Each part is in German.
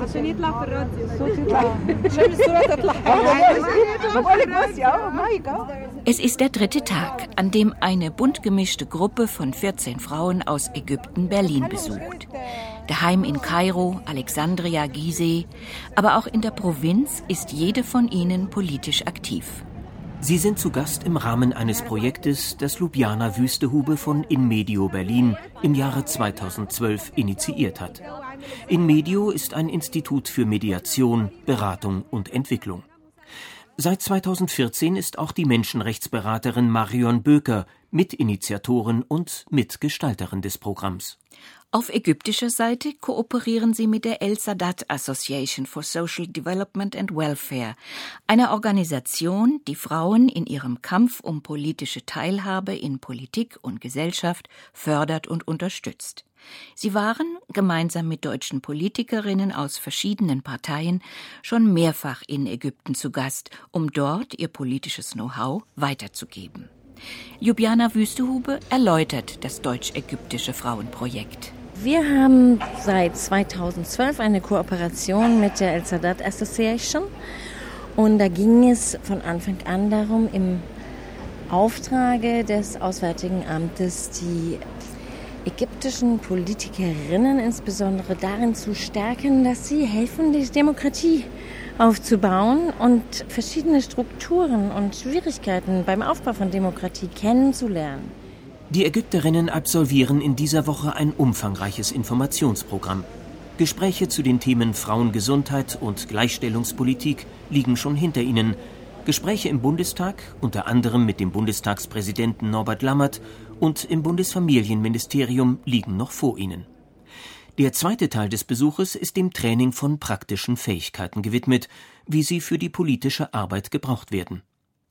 عشان يطلع في الراديو الصوت يطلع عشان الصورة تطلع بقول لك بصي اهو مايك اهو Es ist der dritte Tag, an dem eine bunt gemischte Gruppe von 14 Frauen aus Ägypten Berlin besucht. Daheim in Kairo, Alexandria, Gizeh, aber auch in der Provinz ist jede von ihnen politisch aktiv. Sie sind zu Gast im Rahmen eines Projektes, das Ljubljana Wüstehube von Inmedio Berlin im Jahre 2012 initiiert hat. Inmedio ist ein Institut für Mediation, Beratung und Entwicklung. Seit 2014 ist auch die Menschenrechtsberaterin Marion Böker Mitinitiatorin und Mitgestalterin des Programms. Auf ägyptischer Seite kooperieren sie mit der El Sadat Association for Social Development and Welfare, einer Organisation, die Frauen in ihrem Kampf um politische Teilhabe in Politik und Gesellschaft fördert und unterstützt. Sie waren, gemeinsam mit deutschen Politikerinnen aus verschiedenen Parteien, schon mehrfach in Ägypten zu Gast, um dort ihr politisches Know-how weiterzugeben. Ljubljana Wüstehube erläutert das deutsch-ägyptische Frauenprojekt. Wir haben seit 2012 eine Kooperation mit der El Sadat Association und da ging es von Anfang an darum, im Auftrage des Auswärtigen Amtes die ägyptischen Politikerinnen insbesondere darin zu stärken, dass sie helfen, die Demokratie aufzubauen und verschiedene Strukturen und Schwierigkeiten beim Aufbau von Demokratie kennenzulernen. Die Ägypterinnen absolvieren in dieser Woche ein umfangreiches Informationsprogramm. Gespräche zu den Themen Frauengesundheit und Gleichstellungspolitik liegen schon hinter ihnen. Gespräche im Bundestag, unter anderem mit dem Bundestagspräsidenten Norbert Lammert und im Bundesfamilienministerium, liegen noch vor ihnen. Der zweite Teil des Besuches ist dem Training von praktischen Fähigkeiten gewidmet, wie sie für die politische Arbeit gebraucht werden.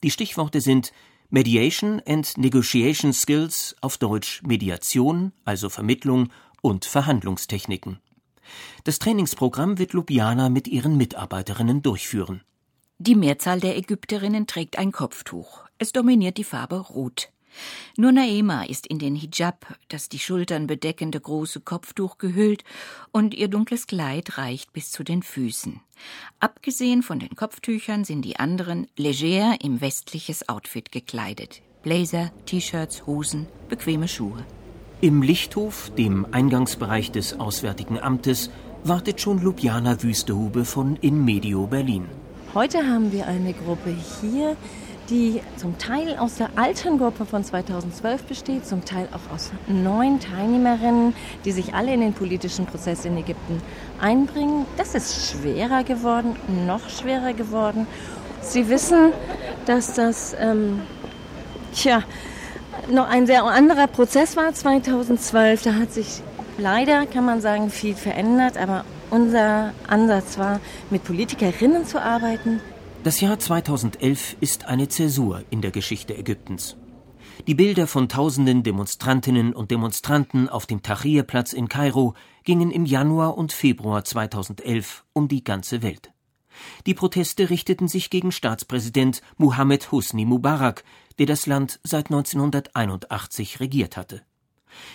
Die Stichworte sind Mediation and Negotiation Skills auf Deutsch Mediation, also Vermittlung und Verhandlungstechniken. Das Trainingsprogramm wird Ljubljana mit ihren Mitarbeiterinnen durchführen. Die Mehrzahl der Ägypterinnen trägt ein Kopftuch. Es dominiert die Farbe Rot. Nur Naema ist in den Hijab, das die Schultern bedeckende große Kopftuch gehüllt, und ihr dunkles Kleid reicht bis zu den Füßen. Abgesehen von den Kopftüchern sind die anderen leger im westliches Outfit gekleidet. Blazer, T-Shirts, Hosen, bequeme Schuhe. Im Lichthof, dem Eingangsbereich des Auswärtigen Amtes, wartet schon Ljubljana Wüstehube von Inmedio Berlin. Heute haben wir eine Gruppe hier, die zum Teil aus der alten Gruppe von 2012 besteht, zum Teil auch aus neun Teilnehmerinnen, die sich alle in den politischen Prozess in Ägypten einbringen. Das ist schwerer geworden, noch schwerer geworden. Sie wissen, dass das, ähm, tja, noch ein sehr anderer Prozess war 2012. Da hat sich leider, kann man sagen, viel verändert, aber unser Ansatz war, mit Politikerinnen zu arbeiten, das Jahr 2011 ist eine Zäsur in der Geschichte Ägyptens. Die Bilder von tausenden Demonstrantinnen und Demonstranten auf dem Tahrirplatz in Kairo gingen im Januar und Februar 2011 um die ganze Welt. Die Proteste richteten sich gegen Staatspräsident Mohammed Husni Mubarak, der das Land seit 1981 regiert hatte.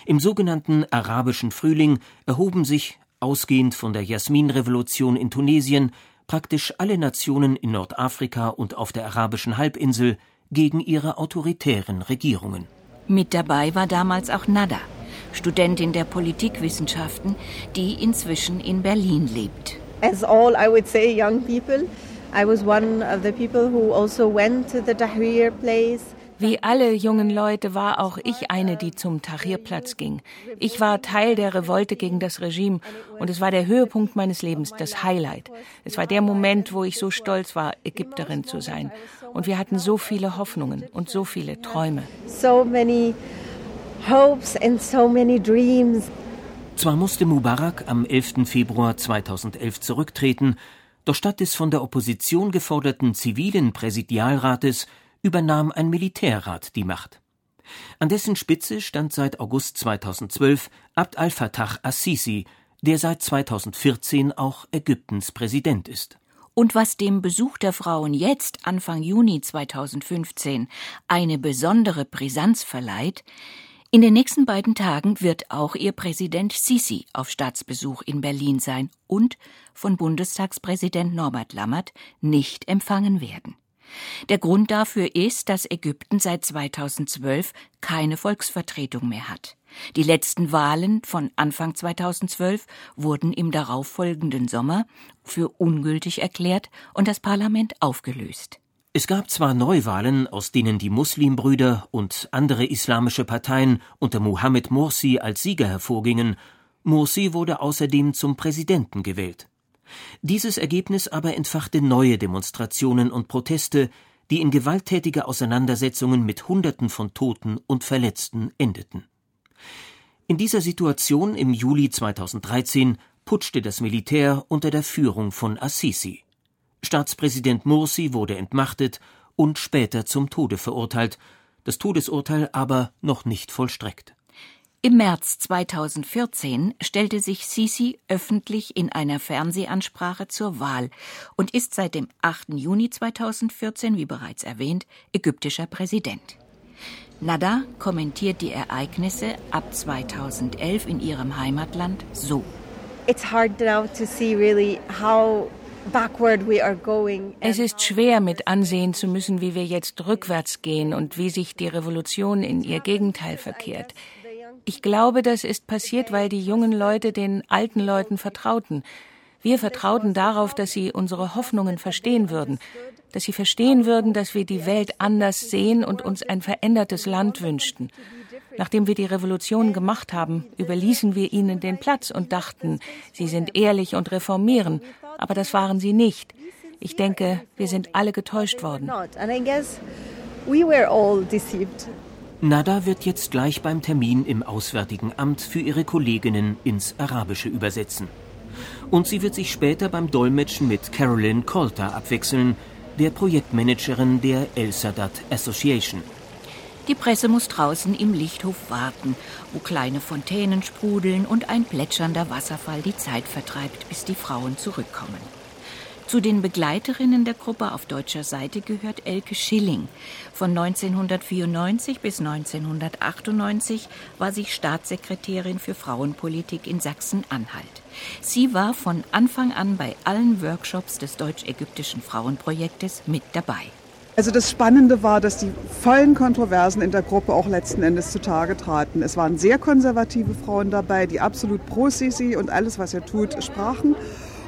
Im sogenannten arabischen Frühling erhoben sich, ausgehend von der Jasminrevolution in Tunesien, praktisch alle Nationen in Nordafrika und auf der arabischen Halbinsel gegen ihre autoritären Regierungen. Mit dabei war damals auch Nada, Studentin der Politikwissenschaften, die inzwischen in Berlin lebt. As all I would say young people, I was one of the people who also went to the Tahrir place. Wie alle jungen Leute war auch ich eine, die zum Tahrirplatz ging. Ich war Teil der Revolte gegen das Regime und es war der Höhepunkt meines Lebens, das Highlight. Es war der Moment, wo ich so stolz war, Ägypterin zu sein. Und wir hatten so viele Hoffnungen und so viele Träume. So many hopes and so many dreams. Zwar musste Mubarak am 11. Februar 2011 zurücktreten, doch statt des von der Opposition geforderten zivilen Präsidialrates übernahm ein Militärrat die Macht. An dessen Spitze stand seit August 2012 Abd al-Fattah Assisi, der seit 2014 auch Ägyptens Präsident ist. Und was dem Besuch der Frauen jetzt, Anfang Juni 2015, eine besondere Brisanz verleiht, In den nächsten beiden Tagen wird auch ihr Präsident Sisi auf Staatsbesuch in Berlin sein und von Bundestagspräsident Norbert Lammert nicht empfangen werden. Der Grund dafür ist, dass Ägypten seit 2012 keine Volksvertretung mehr hat. Die letzten Wahlen von Anfang 2012 wurden im darauffolgenden Sommer für ungültig erklärt und das Parlament aufgelöst. Es gab zwar Neuwahlen, aus denen die Muslimbrüder und andere islamische Parteien unter Mohammed Morsi als Sieger hervorgingen, Morsi wurde außerdem zum Präsidenten gewählt. Dieses Ergebnis aber entfachte neue Demonstrationen und Proteste, die in gewalttätige Auseinandersetzungen mit Hunderten von Toten und Verletzten endeten. In dieser Situation im Juli 2013 putschte das Militär unter der Führung von Assisi. Staatspräsident Mursi wurde entmachtet und später zum Tode verurteilt, das Todesurteil aber noch nicht vollstreckt. Im März 2014 stellte sich Sisi öffentlich in einer Fernsehansprache zur Wahl und ist seit dem 8. Juni 2014, wie bereits erwähnt, ägyptischer Präsident. Nada kommentiert die Ereignisse ab 2011 in ihrem Heimatland so. It's hard now to see really how es ist schwer mit ansehen zu müssen, wie wir jetzt rückwärts gehen und wie sich die Revolution in ihr Gegenteil verkehrt. Ich glaube, das ist passiert, weil die jungen Leute den alten Leuten vertrauten. Wir vertrauten darauf, dass sie unsere Hoffnungen verstehen würden, dass sie verstehen würden, dass wir die Welt anders sehen und uns ein verändertes Land wünschten. Nachdem wir die Revolution gemacht haben, überließen wir ihnen den Platz und dachten, sie sind ehrlich und reformieren, aber das waren sie nicht. Ich denke, wir sind alle getäuscht worden. Nada wird jetzt gleich beim Termin im Auswärtigen Amt für ihre Kolleginnen ins Arabische übersetzen. Und sie wird sich später beim Dolmetschen mit Carolyn Coulter abwechseln, der Projektmanagerin der El Sadat Association. Die Presse muss draußen im Lichthof warten, wo kleine Fontänen sprudeln und ein plätschernder Wasserfall die Zeit vertreibt, bis die Frauen zurückkommen. Zu den Begleiterinnen der Gruppe auf deutscher Seite gehört Elke Schilling. Von 1994 bis 1998 war sie Staatssekretärin für Frauenpolitik in Sachsen-Anhalt. Sie war von Anfang an bei allen Workshops des deutsch-ägyptischen Frauenprojektes mit dabei. Also das Spannende war, dass die vollen Kontroversen in der Gruppe auch letzten Endes zutage traten. Es waren sehr konservative Frauen dabei, die absolut pro Sisi und alles, was er tut, sprachen.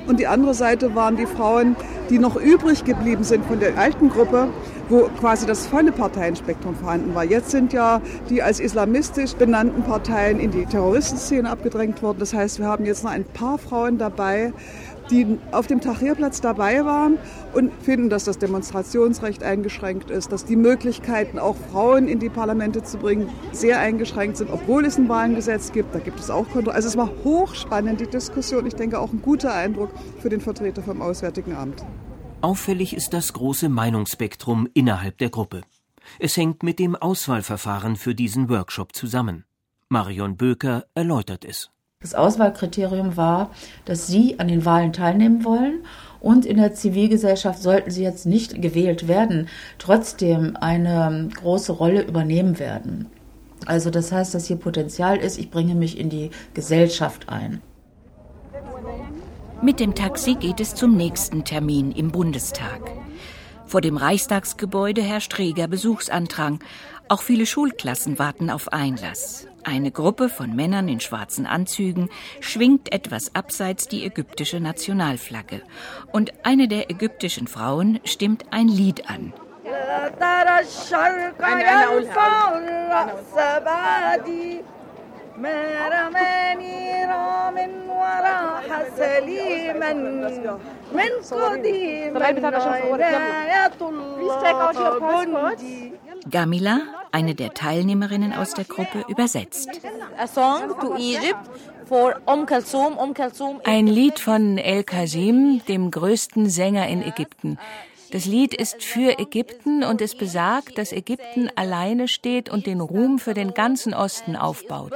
Und die andere Seite waren die Frauen, die noch übrig geblieben sind von der alten Gruppe, wo quasi das volle Parteienspektrum vorhanden war. Jetzt sind ja die als islamistisch benannten Parteien in die Terroristenszene abgedrängt worden. Das heißt, wir haben jetzt noch ein paar Frauen dabei, die auf dem Tahrirplatz dabei waren und finden, dass das Demonstrationsrecht eingeschränkt ist, dass die Möglichkeiten, auch Frauen in die Parlamente zu bringen, sehr eingeschränkt sind, obwohl es ein Wahlengesetz gibt. Da gibt es auch Kontrollen. Also es war hochspannend, die Diskussion. Ich denke auch ein guter Eindruck für den Vertreter vom Auswärtigen Amt. Auffällig ist das große Meinungsspektrum innerhalb der Gruppe. Es hängt mit dem Auswahlverfahren für diesen Workshop zusammen. Marion Böker erläutert es. Das Auswahlkriterium war, dass Sie an den Wahlen teilnehmen wollen und in der Zivilgesellschaft sollten Sie jetzt nicht gewählt werden, trotzdem eine große Rolle übernehmen werden. Also das heißt, dass hier Potenzial ist, ich bringe mich in die Gesellschaft ein. Mit dem Taxi geht es zum nächsten Termin im Bundestag. Vor dem Reichstagsgebäude herrscht reger Besuchsandrang. Auch viele Schulklassen warten auf Einlass. Eine Gruppe von Männern in schwarzen Anzügen schwingt etwas abseits die ägyptische Nationalflagge. Und eine der ägyptischen Frauen stimmt ein Lied an. ما رماني رام وراح سليما من قديم Gamila, eine der Teilnehmerinnen aus der Gruppe, übersetzt. Ein Lied von El Kazim, dem größten Sänger in Ägypten. Das Lied ist für Ägypten und es besagt, dass Ägypten alleine steht und den Ruhm für den ganzen Osten aufbaut.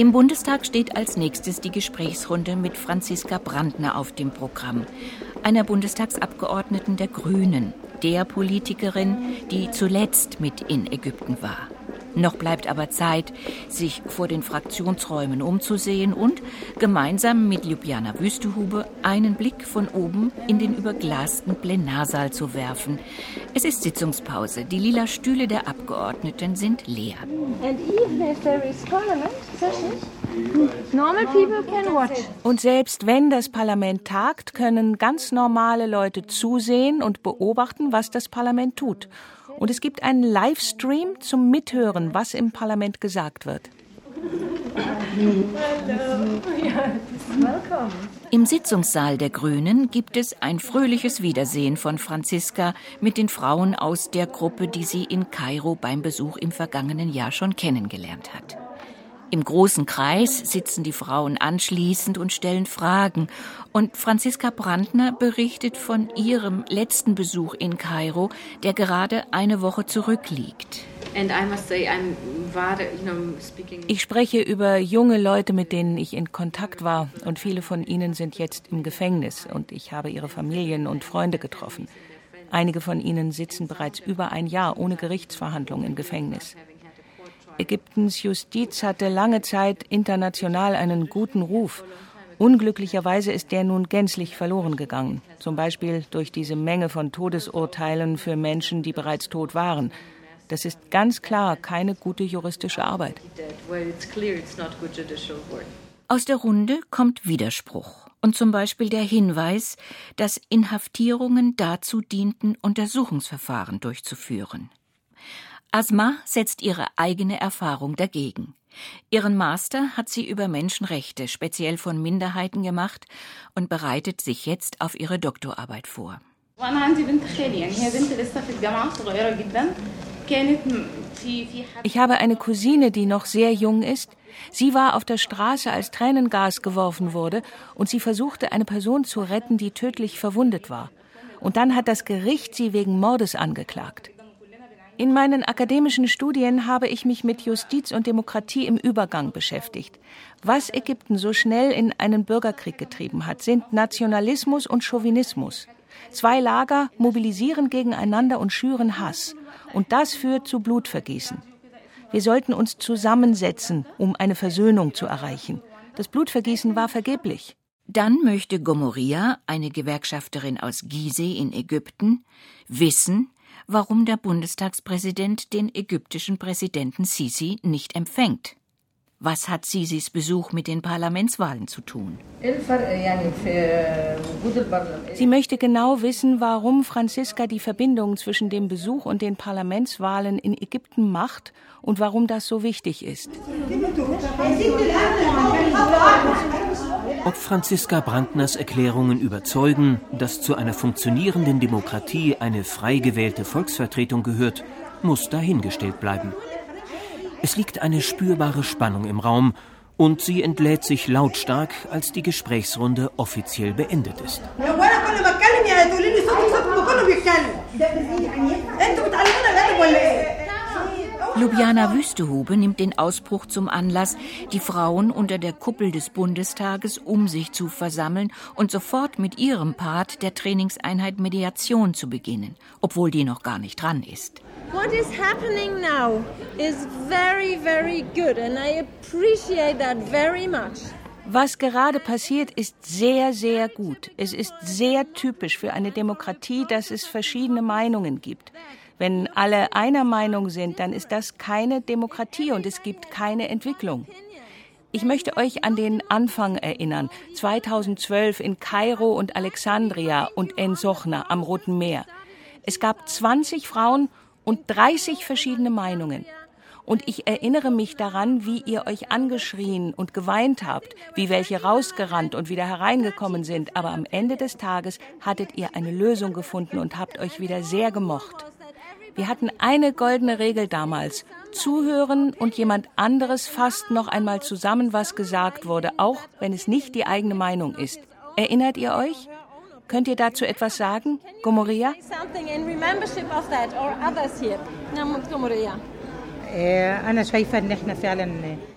Im Bundestag steht als nächstes die Gesprächsrunde mit Franziska Brandner auf dem Programm, einer Bundestagsabgeordneten der Grünen. der Politikerin, die zuletzt mit in Ägypten war. Noch bleibt aber Zeit, sich vor den Fraktionsräumen umzusehen und gemeinsam mit Ljubljana Wüstehube einen Blick von oben in den überglasten Plenarsaal zu werfen. Es ist Sitzungspause. Die lila Stühle der Abgeordneten sind leer. Und selbst wenn das Parlament tagt, können ganz normale Leute zusehen und beobachten, was das Parlament tut. Und es gibt einen Livestream zum Mithören, was im Parlament gesagt wird. Im Sitzungssaal der Grünen gibt es ein fröhliches Wiedersehen von Franziska mit den Frauen aus der Gruppe, die sie in Kairo beim Besuch im vergangenen Jahr schon kennengelernt hat. Im großen Kreis sitzen die Frauen anschließend und stellen Fragen. Und Franziska Brandner berichtet von ihrem letzten Besuch in Kairo, der gerade eine Woche zurückliegt. Ich spreche über junge Leute, mit denen ich in Kontakt war. Und viele von ihnen sind jetzt im Gefängnis. Und ich habe ihre Familien und Freunde getroffen. Einige von ihnen sitzen bereits über ein Jahr ohne Gerichtsverhandlung im Gefängnis. Ägyptens Justiz hatte lange Zeit international einen guten Ruf. Unglücklicherweise ist der nun gänzlich verloren gegangen, zum Beispiel durch diese Menge von Todesurteilen für Menschen, die bereits tot waren. Das ist ganz klar keine gute juristische Arbeit. Aus der Runde kommt Widerspruch und zum Beispiel der Hinweis, dass Inhaftierungen dazu dienten, Untersuchungsverfahren durchzuführen. Asma setzt ihre eigene Erfahrung dagegen. Ihren Master hat sie über Menschenrechte, speziell von Minderheiten gemacht und bereitet sich jetzt auf ihre Doktorarbeit vor. Ich habe eine Cousine, die noch sehr jung ist. Sie war auf der Straße, als Tränengas geworfen wurde, und sie versuchte, eine Person zu retten, die tödlich verwundet war. Und dann hat das Gericht sie wegen Mordes angeklagt. In meinen akademischen Studien habe ich mich mit Justiz und Demokratie im Übergang beschäftigt. Was Ägypten so schnell in einen Bürgerkrieg getrieben hat, sind Nationalismus und Chauvinismus. Zwei Lager mobilisieren gegeneinander und schüren Hass. Und das führt zu Blutvergießen. Wir sollten uns zusammensetzen, um eine Versöhnung zu erreichen. Das Blutvergießen war vergeblich. Dann möchte Gomoria, eine Gewerkschafterin aus Gizeh in Ägypten, wissen, warum der Bundestagspräsident den ägyptischen Präsidenten Sisi nicht empfängt. Was hat Sisis Besuch mit den Parlamentswahlen zu tun? Sie möchte genau wissen, warum Franziska die Verbindung zwischen dem Besuch und den Parlamentswahlen in Ägypten macht und warum das so wichtig ist. Ob Franziska Brandners Erklärungen überzeugen, dass zu einer funktionierenden Demokratie eine frei gewählte Volksvertretung gehört, muss dahingestellt bleiben. Es liegt eine spürbare Spannung im Raum und sie entlädt sich lautstark, als die Gesprächsrunde offiziell beendet ist. Ljubljana Wüstehube nimmt den Ausbruch zum Anlass, die Frauen unter der Kuppel des Bundestages um sich zu versammeln und sofort mit ihrem Part der Trainingseinheit Mediation zu beginnen, obwohl die noch gar nicht dran ist. What is happening now is very, very good and I appreciate that very much. Was gerade passiert, ist sehr, sehr gut. Es ist sehr typisch für eine Demokratie, dass es verschiedene Meinungen gibt. Wenn alle einer Meinung sind, dann ist das keine Demokratie und es gibt keine Entwicklung. Ich möchte euch an den Anfang erinnern. 2012 in Kairo und Alexandria und En Sochna am Roten Meer. Es gab 20 Frauen und 30 verschiedene Meinungen. Und ich erinnere mich daran, wie ihr euch angeschrien und geweint habt, wie welche rausgerannt und wieder hereingekommen sind. Aber am Ende des Tages hattet ihr eine Lösung gefunden und habt euch wieder sehr gemocht. Wir hatten eine goldene Regel damals. Zuhören und jemand anderes fasst noch einmal zusammen, was gesagt wurde, auch wenn es nicht die eigene Meinung ist. Erinnert ihr euch? Könnt ihr dazu etwas sagen, Gomoria?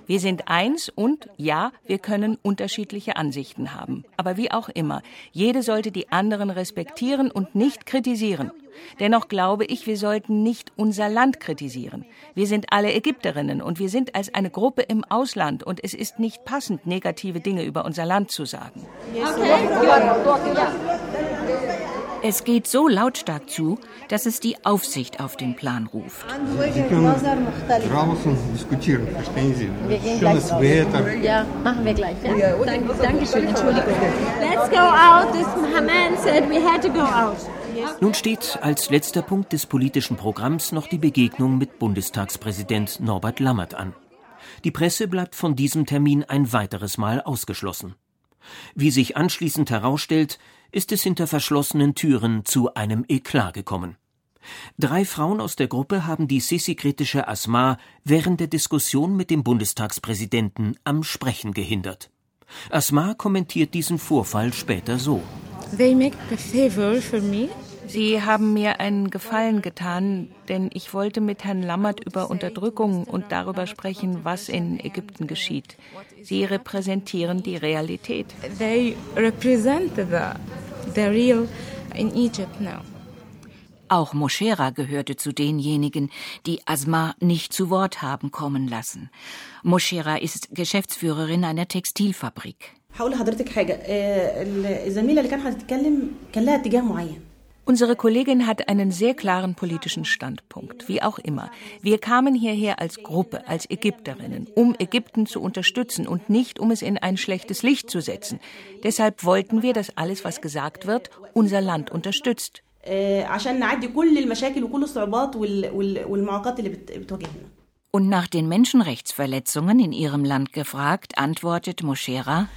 Wir sind eins und ja, wir können unterschiedliche Ansichten haben. Aber wie auch immer, jede sollte die anderen respektieren und nicht kritisieren. Dennoch glaube ich, wir sollten nicht unser Land kritisieren. Wir sind alle Ägypterinnen und wir sind als eine Gruppe im Ausland und es ist nicht passend, negative Dinge über unser Land zu sagen. Es geht so lautstark zu, dass es die Aufsicht auf den Plan ruft. Sie können draußen diskutieren, verstehen Sie? Wir gehen Schönes gleich Wetter. Ja, machen wir gleich. Ja? Dank, Dankeschön, Entschuldigung. Let's go out. This man said we had to go out. Nun steht als letzter Punkt des politischen Programms noch die Begegnung mit Bundestagspräsident Norbert Lammert an. Die Presse bleibt von diesem Termin ein weiteres Mal ausgeschlossen. Wie sich anschließend herausstellt, ist es hinter verschlossenen Türen zu einem Eklat gekommen. Drei Frauen aus der Gruppe haben die Sisi-kritische Asma während der Diskussion mit dem Bundestagspräsidenten am Sprechen gehindert. Asma kommentiert diesen Vorfall später so. They make a favor for me. Sie haben mir einen Gefallen getan, denn ich wollte mit Herrn Lammert über Unterdrückung und darüber sprechen, was in Ägypten geschieht. Sie repräsentieren die Realität. They represent the, the real in Egypt now. Auch Moschera gehörte zu denjenigen, die Asma nicht zu Wort haben kommen lassen. Moschera ist Geschäftsführerin einer Textilfabrik. هقول لحضرتك حاجة آه، الزميلة اللي كانت هتتكلم كان لها اتجاه معين Unsere Kollegin hat einen sehr klaren politischen Standpunkt, wie auch immer. Wir kamen hierher als Gruppe, als Ägypterinnen, um Ägypten zu unterstützen und nicht, um es in ein schlechtes Licht zu setzen. Deshalb wollten wir, dass alles, was gesagt wird, unser Land unterstützt. Und nach den Menschenrechtsverletzungen in ihrem Land gefragt, antwortet Moschera,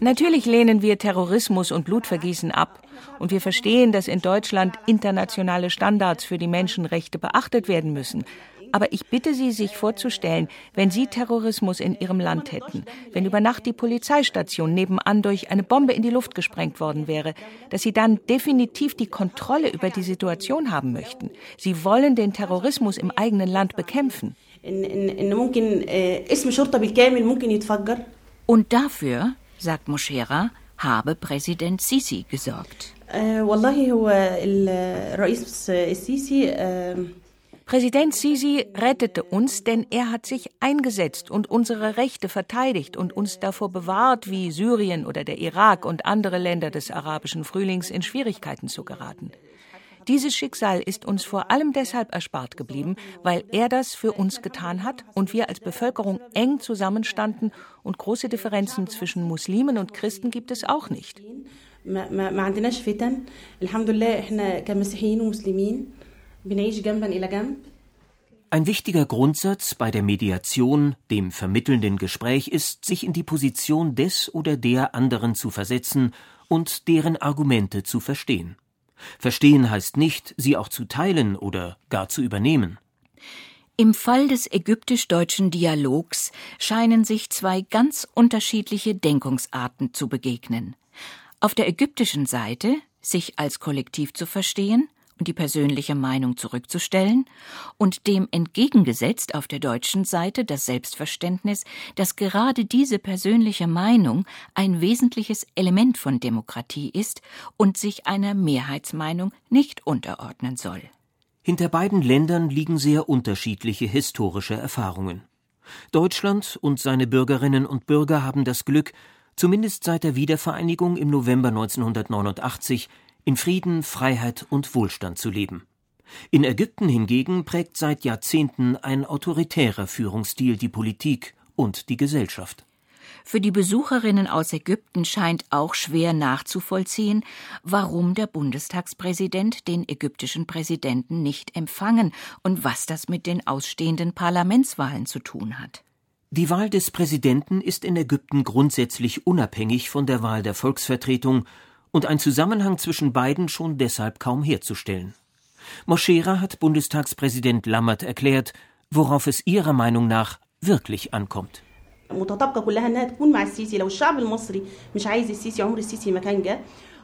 Natürlich lehnen wir Terrorismus und Blutvergießen ab. Und wir verstehen, dass in Deutschland internationale Standards für die Menschenrechte beachtet werden müssen. Aber ich bitte Sie, sich vorzustellen, wenn Sie Terrorismus in Ihrem Land hätten, wenn über Nacht die Polizeistation nebenan durch eine Bombe in die Luft gesprengt worden wäre, dass Sie dann definitiv die Kontrolle über die Situation haben möchten. Sie wollen den Terrorismus im eigenen Land bekämpfen. إن إن إن ممكن آه، اسم شرطة بالكامل ممكن يتفجر und dafür, sagt Moschera, habe Präsident Sisi gesorgt. آه، والله هو ال- الرئيس السيسي آه، Präsident Sisi rettete uns, denn er hat sich eingesetzt und unsere Rechte verteidigt und uns davor bewahrt, wie Syrien oder der Irak und andere Länder des arabischen Frühlings in Schwierigkeiten zu geraten. Dieses Schicksal ist uns vor allem deshalb erspart geblieben, weil er das für uns getan hat und wir als Bevölkerung eng zusammenstanden und große Differenzen zwischen Muslimen und Christen gibt es auch nicht. Ein wichtiger Grundsatz bei der Mediation, dem vermittelnden Gespräch, ist, sich in die Position des oder der anderen zu versetzen und deren Argumente zu verstehen. Verstehen heißt nicht, sie auch zu teilen oder gar zu übernehmen. Im Fall des ägyptisch-deutschen Dialogs scheinen sich zwei ganz unterschiedliche Denkungsarten zu begegnen. Auf der ägyptischen Seite, sich als Kollektiv zu verstehen die persönliche Meinung zurückzustellen, und dem entgegengesetzt auf der deutschen Seite das Selbstverständnis, dass gerade diese persönliche Meinung ein wesentliches Element von Demokratie ist und sich einer Mehrheitsmeinung nicht unterordnen soll. Hinter beiden Ländern liegen sehr unterschiedliche historische Erfahrungen. Deutschland und seine Bürgerinnen und Bürger haben das Glück, zumindest seit der Wiedervereinigung im November 1989 in Frieden, Freiheit und Wohlstand zu leben. In Ägypten hingegen prägt seit Jahrzehnten ein autoritärer Führungsstil die Politik und die Gesellschaft. Für die Besucherinnen aus Ägypten scheint auch schwer nachzuvollziehen, warum der Bundestagspräsident den ägyptischen Präsidenten nicht empfangen und was das mit den ausstehenden Parlamentswahlen zu tun hat. Die Wahl des Präsidenten ist in Ägypten grundsätzlich unabhängig von der Wahl der Volksvertretung und ein Zusammenhang zwischen beiden schon deshalb kaum herzustellen. Moschera hat Bundestagspräsident Lammert erklärt, worauf es ihrer Meinung nach wirklich ankommt.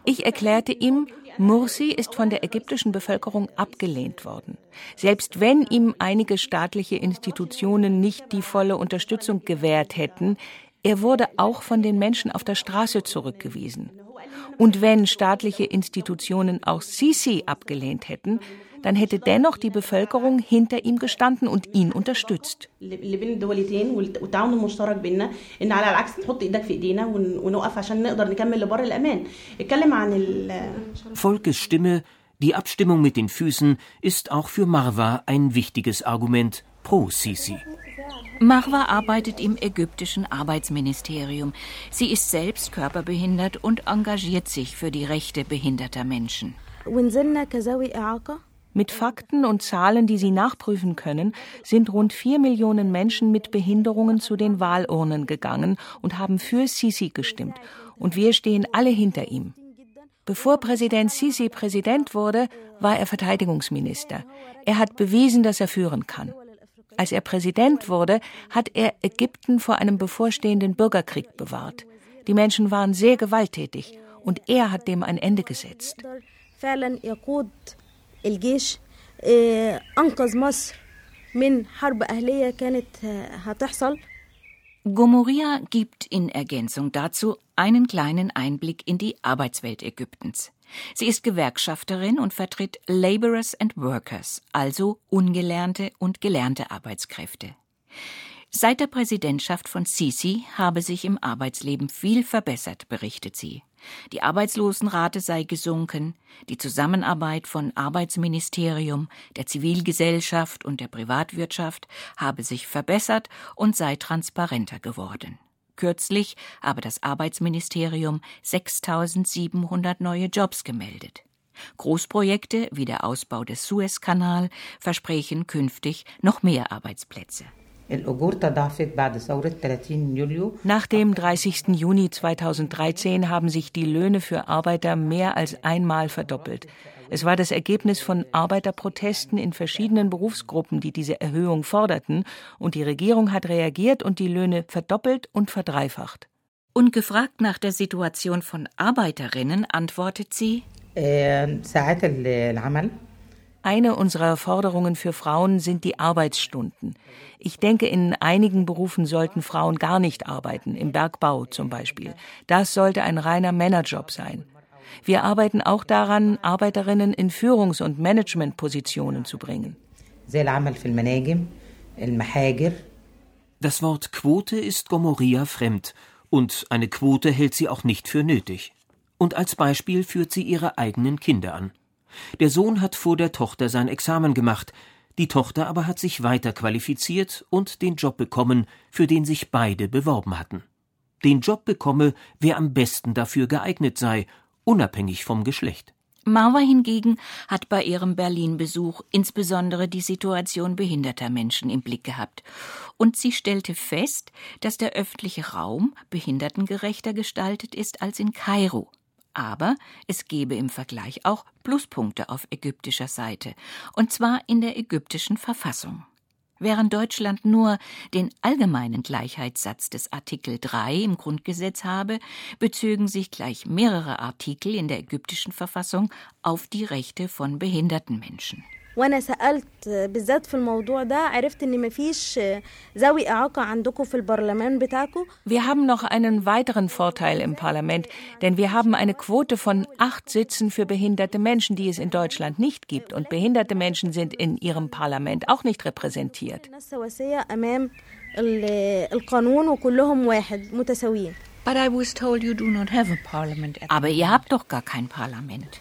Ich erklärte ihm, Mursi ist von der ägyptischen Bevölkerung abgelehnt worden. Selbst wenn ihm einige staatliche Institutionen nicht die volle Unterstützung gewährt hätten, er wurde auch von den Menschen auf der Straße zurückgewiesen. Und wenn staatliche Institutionen auch Sisi abgelehnt hätten, dann hätte dennoch die Bevölkerung hinter ihm gestanden und ihn unterstützt. Volkes Stimme, die Abstimmung mit den Füßen, ist auch für Marwa ein wichtiges Argument pro Sisi. Marwa arbeitet im ägyptischen Arbeitsministerium. Sie ist selbst körperbehindert und engagiert sich für die Rechte behinderter Menschen. Mit Fakten und Zahlen, die Sie nachprüfen können, sind rund vier Millionen Menschen mit Behinderungen zu den Wahlurnen gegangen und haben für Sisi gestimmt. Und wir stehen alle hinter ihm. Bevor Präsident Sisi Präsident wurde, war er Verteidigungsminister. Er hat bewiesen, dass er führen kann. Als er Präsident wurde, hat er Ägypten vor einem bevorstehenden Bürgerkrieg bewahrt. Die Menschen waren sehr gewalttätig und er hat dem ein Ende gesetzt. Gomoria gibt in Ergänzung dazu einen kleinen Einblick in die Arbeitswelt Ägyptens. Sie ist Gewerkschafterin und vertritt Laborers and Workers, also ungelernte und gelernte Arbeitskräfte. Seit der Präsidentschaft von Sisi habe sich im Arbeitsleben viel verbessert, berichtet sie. Die Arbeitslosenrate sei gesunken, die Zusammenarbeit von Arbeitsministerium, der Zivilgesellschaft und der Privatwirtschaft habe sich verbessert und sei transparenter geworden. Kürzlich habe das Arbeitsministerium 6700 neue Jobs gemeldet. Großprojekte wie der Ausbau des Suezkanal versprechen künftig noch mehr Arbeitsplätze. Nach dem 30. Juni 2013 haben sich die Löhne für Arbeiter mehr als einmal verdoppelt. Es war das Ergebnis von Arbeiterprotesten in verschiedenen Berufsgruppen, die diese Erhöhung forderten, und die Regierung hat reagiert und die Löhne verdoppelt und verdreifacht. Und gefragt nach der Situation von Arbeiterinnen antwortet sie eine unserer Forderungen für Frauen sind die Arbeitsstunden. Ich denke, in einigen Berufen sollten Frauen gar nicht arbeiten, im Bergbau zum Beispiel. Das sollte ein reiner Männerjob sein. Wir arbeiten auch daran, Arbeiterinnen in Führungs- und Managementpositionen zu bringen. Das Wort Quote ist Gomoria fremd und eine Quote hält sie auch nicht für nötig. Und als Beispiel führt sie ihre eigenen Kinder an. Der Sohn hat vor der Tochter sein Examen gemacht, die Tochter aber hat sich weiter qualifiziert und den Job bekommen, für den sich beide beworben hatten. Den Job bekomme, wer am besten dafür geeignet sei, unabhängig vom Geschlecht. Marwa hingegen hat bei ihrem Berlin-Besuch insbesondere die Situation behinderter Menschen im Blick gehabt. Und sie stellte fest, dass der öffentliche Raum behindertengerechter gestaltet ist als in Kairo. Aber es gebe im Vergleich auch Pluspunkte auf ägyptischer Seite, und zwar in der ägyptischen Verfassung. Während Deutschland nur den allgemeinen Gleichheitssatz des Artikel 3 im Grundgesetz habe, bezögen sich gleich mehrere Artikel in der ägyptischen Verfassung auf die Rechte von behinderten Menschen. وانا سالت بالذات في الموضوع ده عرفت ان مفيش ذوي اعاقه عندكم في البرلمان بتاعكم Wir haben noch einen weiteren Vorteil im Parlament, denn wir haben eine Quote von acht Sitzen für behinderte Menschen, die es in Deutschland nicht gibt. Und behinderte Menschen sind in ihrem Parlament auch nicht repräsentiert. امام القانون وكلهم واحد متساويين Aber ihr habt doch gar kein Parlament.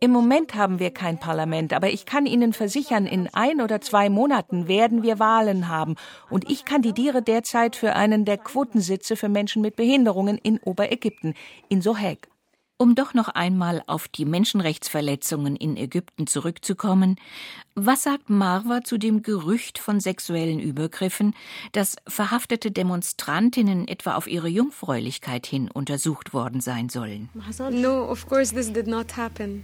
Im Moment haben wir kein Parlament, aber ich kann Ihnen versichern, in ein oder zwei Monaten werden wir Wahlen haben. Und ich kandidiere derzeit für einen der Quotensitze für Menschen mit Behinderungen in Oberägypten, in Soheg. Um doch noch einmal auf die Menschenrechtsverletzungen in Ägypten zurückzukommen, was sagt Marwa zu dem Gerücht von sexuellen Übergriffen, dass verhaftete Demonstrantinnen etwa auf ihre Jungfräulichkeit hin untersucht worden sein sollen? No, of course this did not happen.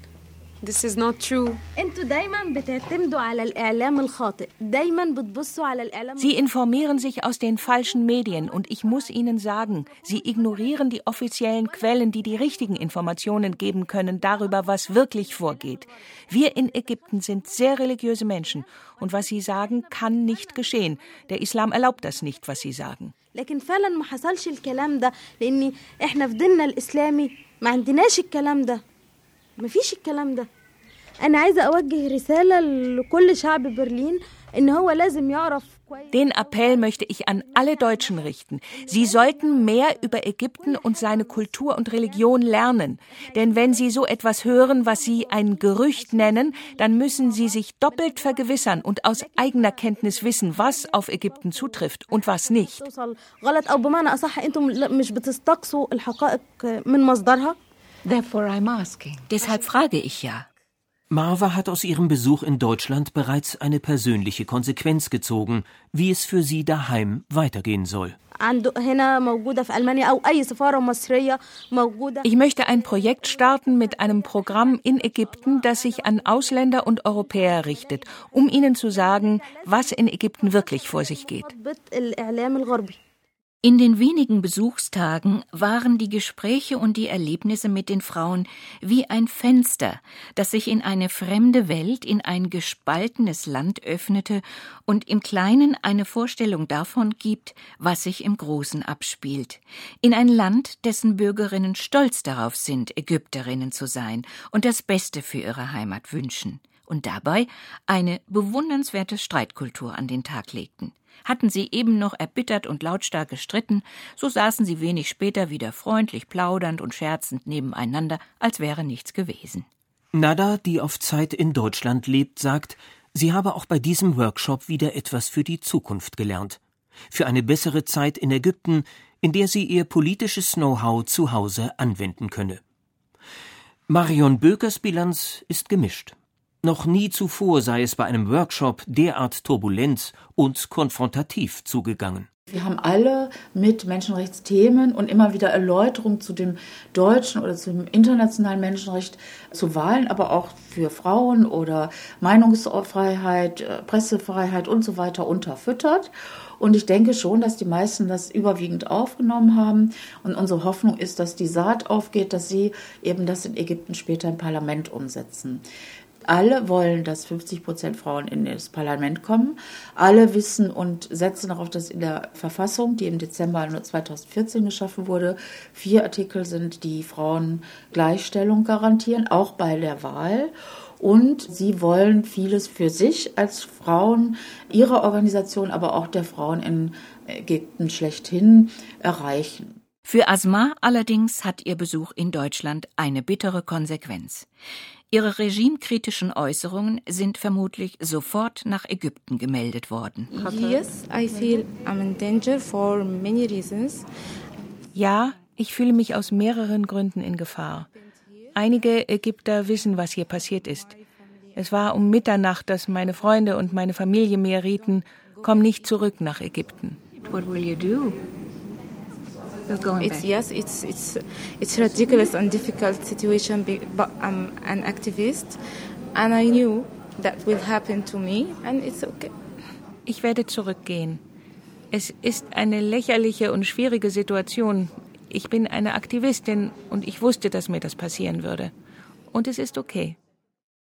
This is not true. انتوا دايما بتعتمدوا على الإعلام الخاطئ دايما بتبصوا على الإعلام Sie informieren sich aus den falschen Medien und ich muss Ihnen sagen, Sie ignorieren die offiziellen Quellen, die die richtigen Informationen geben können darüber, was wirklich vorgeht. Wir in Ägypten sind sehr religiöse Menschen und was Sie sagen, kann nicht geschehen. Der Islam erlaubt das nicht, was Sie sagen. لكن فعلا ما حصلش الكلام ده لأن احنا في ديننا الإسلامي ما عندناش الكلام ده مفيش الكلام ده أنا عايزة أوجه رسالة لكل شعب برلين إن هو لازم يعرف Den Appell möchte ich an alle Deutschen richten. Sie sollten mehr über Ägypten und seine Kultur und Religion lernen. Denn wenn Sie so etwas hören, was Sie ein Gerücht nennen, dann müssen Sie sich doppelt vergewissern und aus eigener Kenntnis wissen, was auf Ägypten zutrifft und was nicht. Deshalb frage ich ja. Marva hat aus ihrem Besuch in Deutschland bereits eine persönliche Konsequenz gezogen, wie es für sie daheim weitergehen soll. Ich möchte ein Projekt starten mit einem Programm in Ägypten, das sich an Ausländer und Europäer richtet, um ihnen zu sagen, was in Ägypten wirklich vor sich geht. In den wenigen Besuchstagen waren die Gespräche und die Erlebnisse mit den Frauen wie ein Fenster, das sich in eine fremde Welt, in ein gespaltenes Land öffnete und im Kleinen eine Vorstellung davon gibt, was sich im Großen abspielt. In ein Land, dessen Bürgerinnen stolz darauf sind, Ägypterinnen zu sein und das Beste für ihre Heimat wünschen und dabei eine bewundernswerte Streitkultur an den Tag legten. Hatten sie eben noch erbittert und lautstark gestritten, so saßen sie wenig später wieder freundlich plaudernd und scherzend nebeneinander, als wäre nichts gewesen. Nada, die auf Zeit in Deutschland lebt, sagt, sie habe auch bei diesem Workshop wieder etwas für die Zukunft gelernt. Für eine bessere Zeit in Ägypten, in der sie ihr politisches Know-how zu Hause anwenden könne. Marion Bökers Bilanz ist gemischt. Noch nie zuvor sei es bei einem Workshop derart turbulent und konfrontativ zugegangen. Wir haben alle mit Menschenrechtsthemen und immer wieder Erläuterung zu dem deutschen oder zum internationalen Menschenrecht zu Wahlen, aber auch für Frauen oder Meinungsfreiheit, äh, Pressefreiheit und so weiter unterfüttert. Und ich denke schon, dass die meisten das überwiegend aufgenommen haben. Und unsere Hoffnung ist, dass die Saat aufgeht, dass sie eben das in Ägypten später im Parlament umsetzen. Alle wollen, dass 50 Prozent Frauen in das Parlament kommen. Alle wissen und setzen darauf, dass in der Verfassung, die im Dezember 2014 geschaffen wurde, vier Artikel sind, die Frauen Gleichstellung garantieren, auch bei der Wahl. Und sie wollen vieles für sich als Frauen, ihrer Organisation, aber auch der Frauen in Ägypten schlechthin erreichen. Für Asma allerdings hat ihr Besuch in Deutschland eine bittere Konsequenz. Ihre regimekritischen Äußerungen sind vermutlich sofort nach Ägypten gemeldet worden. Yes, I feel I'm in danger for many reasons. Ja, ich fühle mich aus mehreren Gründen in Gefahr. Einige Ägypter wissen, was hier passiert ist. Es war um Mitternacht, dass meine Freunde und meine Familie mir rieten, komm nicht zurück nach Ägypten. What will you do? Going It's back. yes, it's it's it's ridiculous and difficult situation. be- But I'm an activist, and I knew that will happen to me, and it's okay. Ich werde zurückgehen. Es ist eine lächerliche und schwierige Situation. Ich bin eine Aktivistin und ich wusste, dass mir das passieren würde. Und es ist okay.